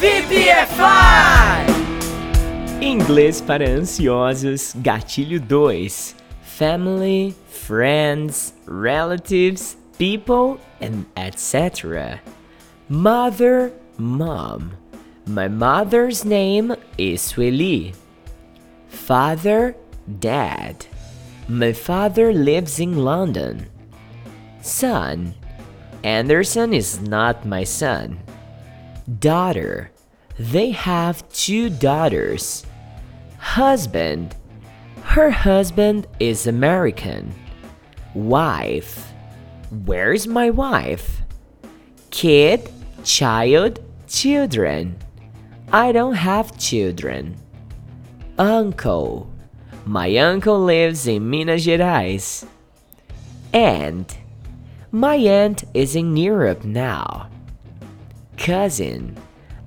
VPFI! Inglês para ansiosos, gatilho 2. Family, friends, relatives, people, and etc. Mother, mom. My mother's name is Sueli. Father, dad. My father lives in London. Son, Anderson is not my son. Daughter, they have two daughters. Husband, her husband is American. Wife, where's my wife? Kid, child, children. I don't have children. Uncle, my uncle lives in Minas Gerais. Aunt, my aunt is in Europe now. Cousin,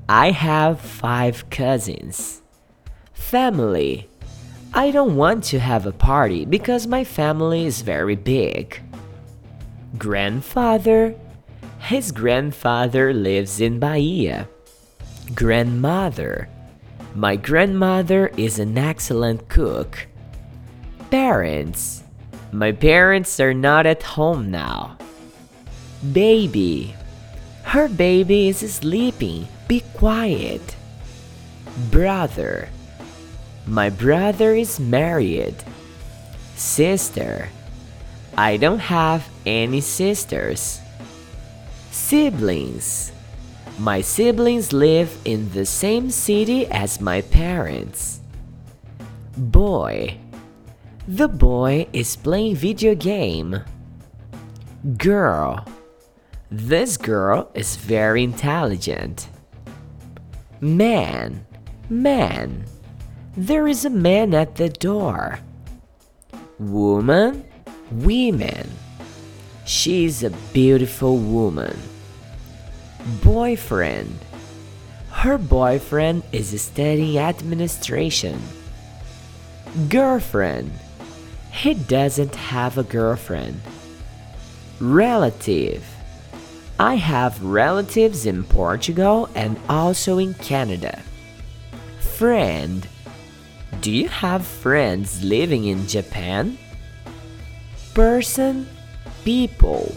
I have five cousins. Family, I don't want to have a party because my family is very big. Grandfather, his grandfather lives in Bahia. Grandmother, my grandmother is an excellent cook. Parents, my parents are not at home now. Baby, her baby is sleeping. Be quiet. Brother, my brother is married. Sister, I don't have any sisters. Siblings, my siblings live in the same city as my parents. Boy, the boy is playing video game. Girl, this girl is very intelligent. Man, man, there is a man at the door. Woman, women, she is a beautiful woman. Boyfriend, her boyfriend is studying administration. Girlfriend, he doesn't have a girlfriend. Relative, I have relatives in Portugal and also in Canada. Friend, do you have friends living in Japan? Person, people.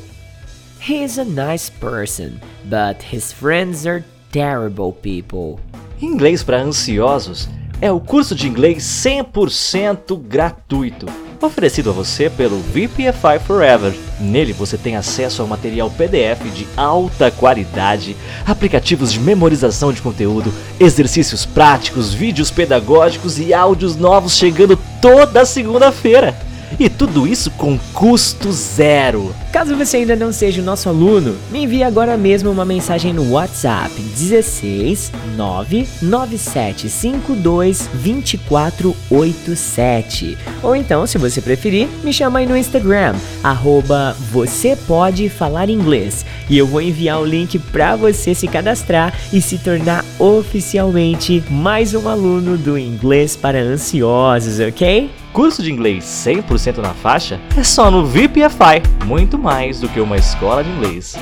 He is a nice person, but his friends are terrible people. Inglês para ansiosos é o curso de inglês 100% gratuito, oferecido a você pelo VPFI Forever. Nele você tem acesso ao material PDF de alta qualidade, aplicativos de memorização de conteúdo, exercícios práticos, vídeos pedagógicos e áudios novos chegando toda segunda-feira. E tudo isso com custo zero. Caso você ainda não seja o nosso aluno, me envie agora mesmo uma mensagem no WhatsApp 16 99752 2487. Ou então, se você preferir, me chama aí no Instagram, arroba você pode falar inglês. E eu vou enviar o link para você se cadastrar e se tornar oficialmente mais um aluno do Inglês para Ansiosos, ok? Curso de inglês 100% na faixa é só no VPFI, muito mais do que uma escola de inglês.